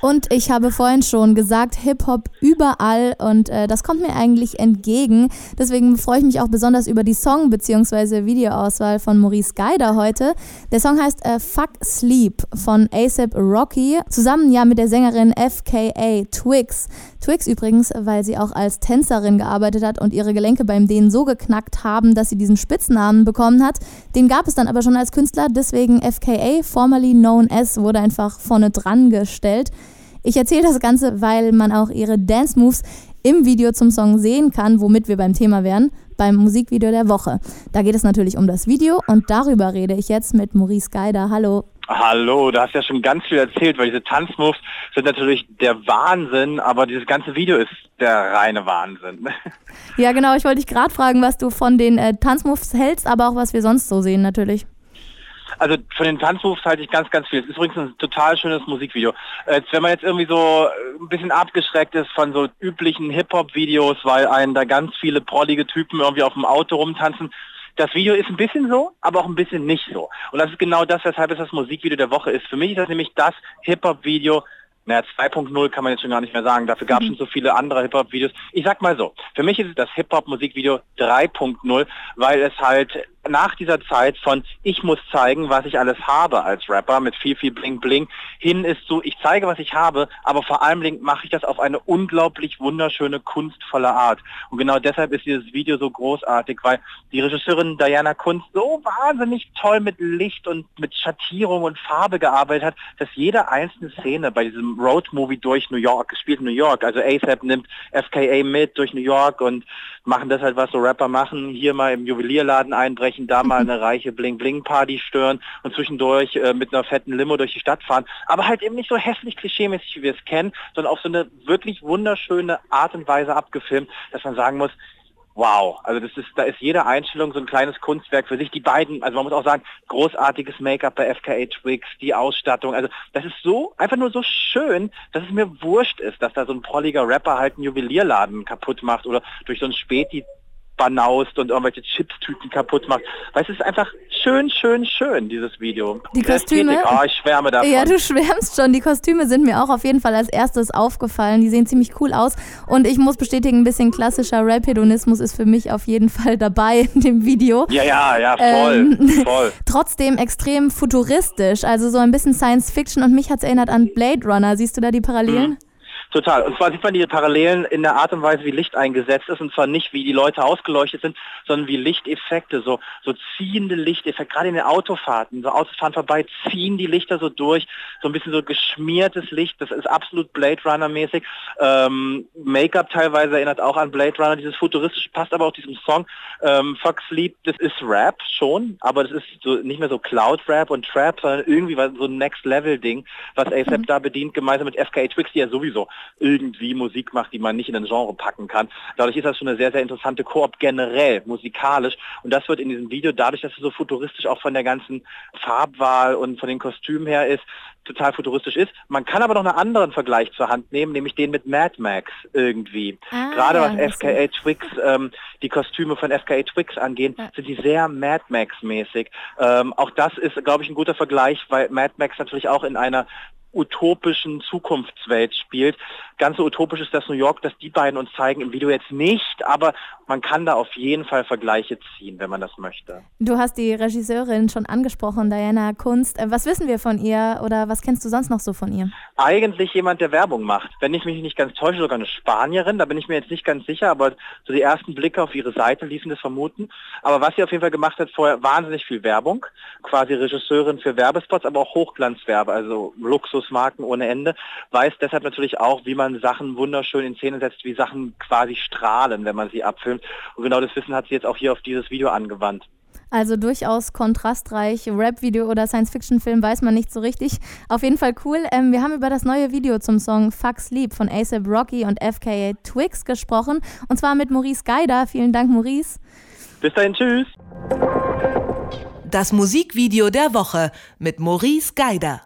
Und ich habe vorhin schon gesagt, Hip-Hop überall und äh, das kommt mir eigentlich entgegen. Deswegen freue ich mich auch besonders über die Song- bzw. Videoauswahl von Maurice Geider heute. Der Song heißt äh, Fuck Sleep von ASAP Rocky, zusammen ja mit der Sängerin FKA Twix. Twix übrigens, weil sie auch als Tänzerin gearbeitet hat und ihre Gelenke beim Dehnen so geknackt haben, dass sie diesen Spitznamen bekommen hat. Den gab es dann aber schon als Künstler, deswegen FKA, formerly known as, wurde einfach vorne dran gestellt. Ich erzähle das Ganze, weil man auch ihre Dance Moves im Video zum Song sehen kann, womit wir beim Thema wären, beim Musikvideo der Woche. Da geht es natürlich um das Video und darüber rede ich jetzt mit Maurice Geider. Hallo. Hallo, du hast ja schon ganz viel erzählt, weil diese Tanzmoves sind natürlich der Wahnsinn, aber dieses ganze Video ist der reine Wahnsinn. Ja, genau, ich wollte dich gerade fragen, was du von den äh, Tanzmoves hältst, aber auch was wir sonst so sehen natürlich. Also von den Tanzmoves halte ich ganz, ganz viel. Es ist übrigens ein total schönes Musikvideo. Äh, wenn man jetzt irgendwie so ein bisschen abgeschreckt ist von so üblichen Hip-Hop-Videos, weil einen da ganz viele prollige Typen irgendwie auf dem Auto rumtanzen, das Video ist ein bisschen so, aber auch ein bisschen nicht so. Und das ist genau das, weshalb es das Musikvideo der Woche ist. Für mich ist das nämlich das Hip-Hop-Video, naja, 2.0 kann man jetzt schon gar nicht mehr sagen. Dafür gab es mhm. schon so viele andere Hip-Hop-Videos. Ich sag mal so, für mich ist es das Hip-Hop-Musikvideo 3.0, weil es halt nach dieser Zeit von ich muss zeigen, was ich alles habe als Rapper mit viel, viel Bling Bling hin ist so, ich zeige, was ich habe, aber vor allem mache ich das auf eine unglaublich wunderschöne, kunstvolle Art. Und genau deshalb ist dieses Video so großartig, weil die Regisseurin Diana Kunst so wahnsinnig toll mit Licht und mit Schattierung und Farbe gearbeitet hat, dass jede einzelne Szene bei diesem Road-Movie durch New York, gespielt New York, also ASAP nimmt FKA mit durch New York und machen das halt, was so Rapper machen, hier mal im Juwelierladen einbrechen, da mal eine reiche Bling-Bling-Party stören und zwischendurch äh, mit einer fetten Limo durch die Stadt fahren. Aber halt eben nicht so hässlich klischeemäßig, wie wir es kennen, sondern auf so eine wirklich wunderschöne Art und Weise abgefilmt, dass man sagen muss, wow. Also das ist, da ist jede Einstellung so ein kleines Kunstwerk für sich. Die beiden, also man muss auch sagen, großartiges Make-up bei FKA Twigs, die Ausstattung. Also das ist so, einfach nur so schön, dass es mir wurscht ist, dass da so ein prolliger Rapper halt einen Juwelierladen kaputt macht oder durch so ein Späti banaust und irgendwelche Chipstüten kaputt macht. Weil es ist einfach schön, schön, schön, dieses Video. Die Kostüme? Oh, ich schwärme davon. Ja, du schwärmst schon. Die Kostüme sind mir auch auf jeden Fall als erstes aufgefallen. Die sehen ziemlich cool aus. Und ich muss bestätigen, ein bisschen klassischer Rap-Hedonismus ist für mich auf jeden Fall dabei in dem Video. Ja, ja, ja, voll, ähm, voll. Trotzdem extrem futuristisch, also so ein bisschen Science-Fiction und mich hat es erinnert an Blade Runner. Siehst du da die Parallelen? Mhm. Total. Und zwar sieht man die Parallelen in der Art und Weise, wie Licht eingesetzt ist. Und zwar nicht, wie die Leute ausgeleuchtet sind, sondern wie Lichteffekte, so, so ziehende Lichteffekte. Gerade in den Autofahrten. So Autos fahren vorbei, ziehen die Lichter so durch. So ein bisschen so geschmiertes Licht. Das ist absolut Blade Runner mäßig. Ähm, Make-up teilweise erinnert auch an Blade Runner. Dieses futuristisch passt aber auch diesem Song. Ähm, Fox Sleep, das ist Rap schon, aber das ist so, nicht mehr so Cloud Rap und Trap, sondern irgendwie so ein Next Level Ding, was ASAP mhm. da bedient, gemeinsam mit FKA Twix, die ja sowieso irgendwie Musik macht, die man nicht in ein Genre packen kann. Dadurch ist das schon eine sehr, sehr interessante Koop generell, musikalisch. Und das wird in diesem Video, dadurch, dass es so futuristisch auch von der ganzen Farbwahl und von den Kostümen her ist, total futuristisch ist. Man kann aber noch einen anderen Vergleich zur Hand nehmen, nämlich den mit Mad Max irgendwie. Ah, Gerade ja, was FKA Twix, ähm, die Kostüme von FKA Twix angehen, ja. sind die sehr Mad Max mäßig. Ähm, auch das ist, glaube ich, ein guter Vergleich, weil Mad Max natürlich auch in einer utopischen Zukunftswelt spielt. Ganz so utopisch ist das New York, dass die beiden uns zeigen, im Video jetzt nicht, aber man kann da auf jeden Fall Vergleiche ziehen, wenn man das möchte. Du hast die Regisseurin schon angesprochen, Diana Kunst. Was wissen wir von ihr oder was kennst du sonst noch so von ihr? Eigentlich jemand, der Werbung macht. Wenn ich mich nicht ganz täusche, sogar eine Spanierin, da bin ich mir jetzt nicht ganz sicher, aber so die ersten Blicke auf ihre Seite ließen das vermuten. Aber was sie auf jeden Fall gemacht hat, vorher wahnsinnig viel Werbung, quasi Regisseurin für Werbespots, aber auch Hochglanzwerbe, also Luxus Luxusmarken ohne Ende, weiß deshalb natürlich auch, wie man Sachen wunderschön in Szene setzt, wie Sachen quasi strahlen, wenn man sie abfilmt. Und genau das Wissen hat sie jetzt auch hier auf dieses Video angewandt. Also durchaus kontrastreich. Rap-Video oder Science-Fiction-Film weiß man nicht so richtig. Auf jeden Fall cool. Ähm, wir haben über das neue Video zum Song Fuck Sleep von ASAP Rocky und FKA Twix gesprochen. Und zwar mit Maurice Geider. Vielen Dank, Maurice. Bis dahin, tschüss. Das Musikvideo der Woche mit Maurice Geider.